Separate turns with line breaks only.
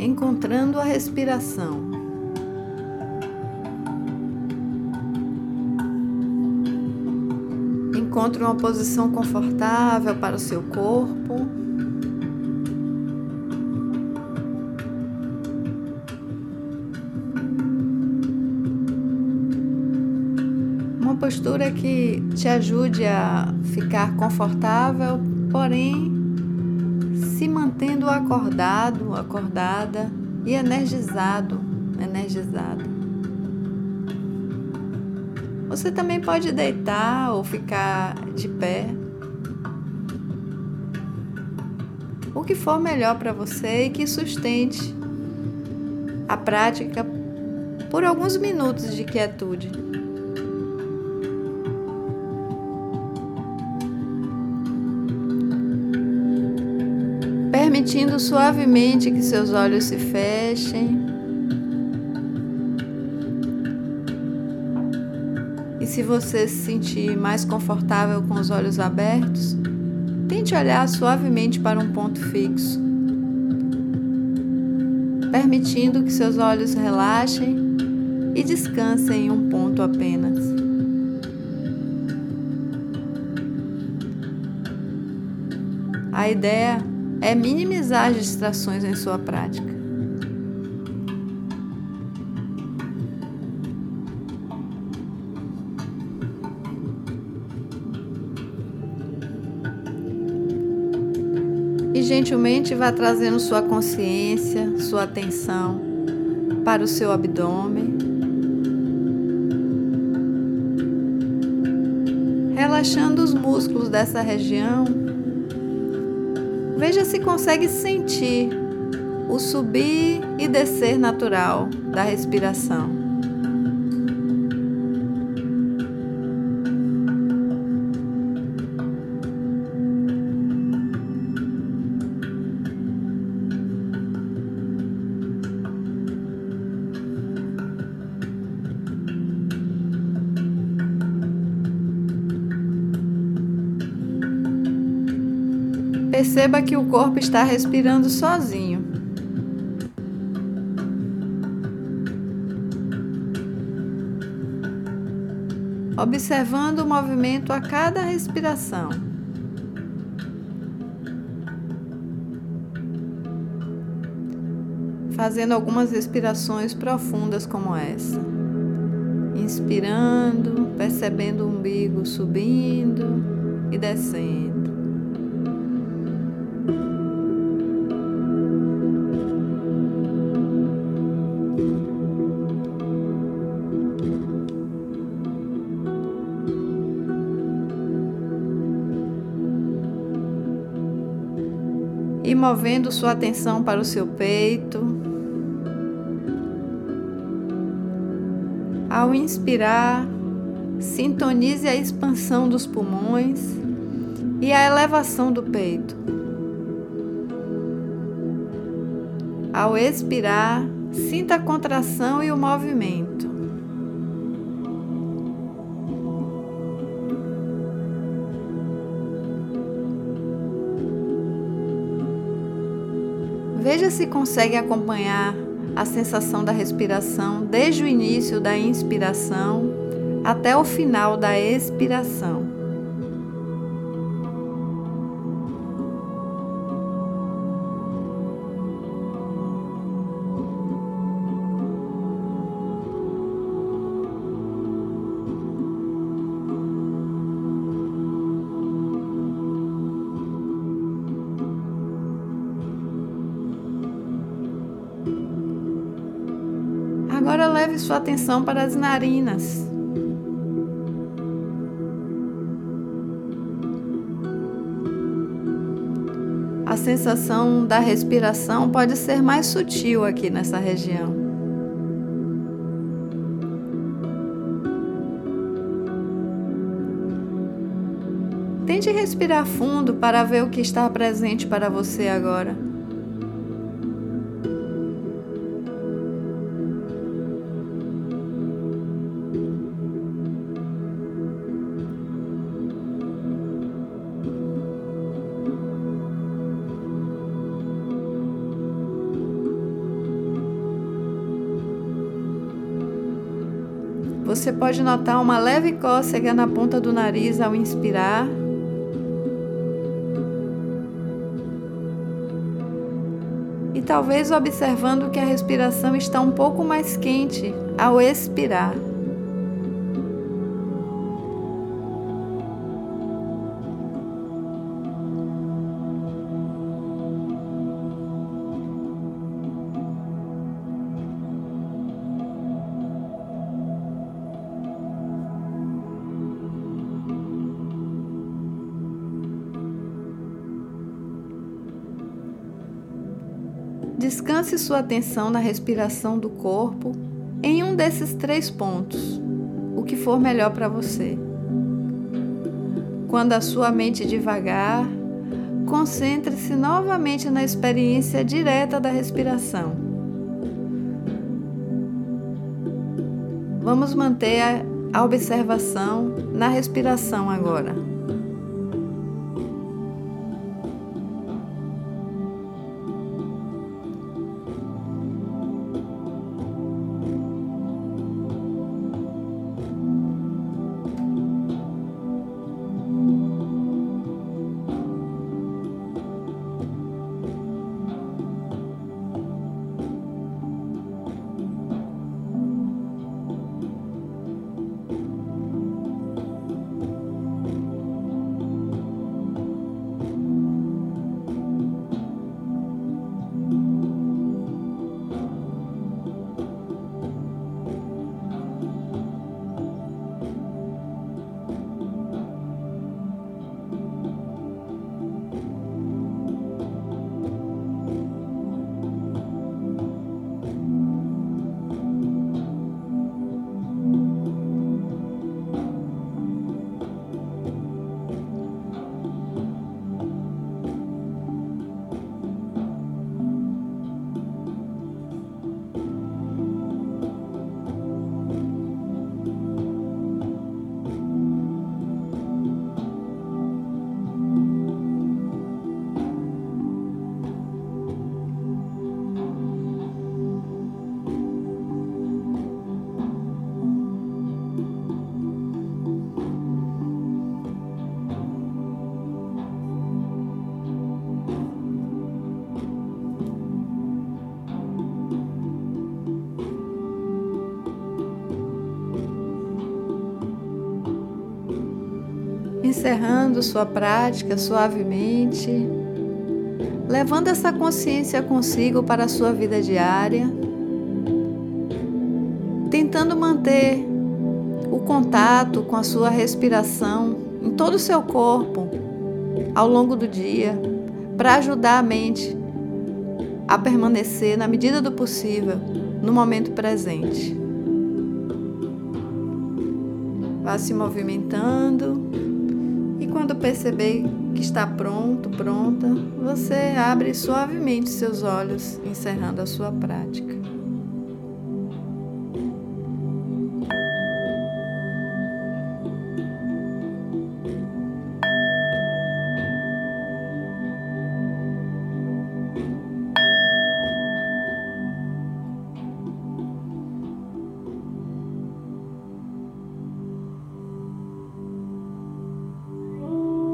encontrando a respiração. Encontre uma posição confortável para o seu corpo. Uma postura que te ajude a ficar confortável, porém mantendo acordado, acordada e energizado, energizada. Você também pode deitar ou ficar de pé. O que for melhor para você e que sustente a prática por alguns minutos de quietude. Permitindo suavemente que seus olhos se fechem. se você se sentir mais confortável com os olhos abertos, tente olhar suavemente para um ponto fixo, permitindo que seus olhos relaxem e descansem em um ponto apenas. A ideia é minimizar as distrações em sua prática. e gentilmente vá trazendo sua consciência, sua atenção para o seu abdômen. Relaxando os músculos dessa região. Veja se consegue sentir o subir e descer natural da respiração. Perceba que o corpo está respirando sozinho. Observando o movimento a cada respiração. Fazendo algumas respirações profundas como essa. Inspirando, percebendo o umbigo subindo e descendo. E movendo sua atenção para o seu peito. Ao inspirar, sintonize a expansão dos pulmões e a elevação do peito. Ao expirar, sinta a contração e o movimento. Veja se consegue acompanhar a sensação da respiração desde o início da inspiração até o final da expiração. Agora leve sua atenção para as narinas. A sensação da respiração pode ser mais sutil aqui nessa região. Tente respirar fundo para ver o que está presente para você agora. Você pode notar uma leve cócega na ponta do nariz ao inspirar. E talvez observando que a respiração está um pouco mais quente ao expirar. Descanse sua atenção na respiração do corpo em um desses três pontos, o que for melhor para você. Quando a sua mente devagar, concentre-se novamente na experiência direta da respiração. Vamos manter a observação na respiração agora. Encerrando sua prática suavemente, levando essa consciência consigo para a sua vida diária, tentando manter o contato com a sua respiração em todo o seu corpo ao longo do dia, para ajudar a mente a permanecer, na medida do possível, no momento presente. Vá se movimentando quando perceber que está pronto, pronta, você abre suavemente seus olhos, encerrando a sua prática.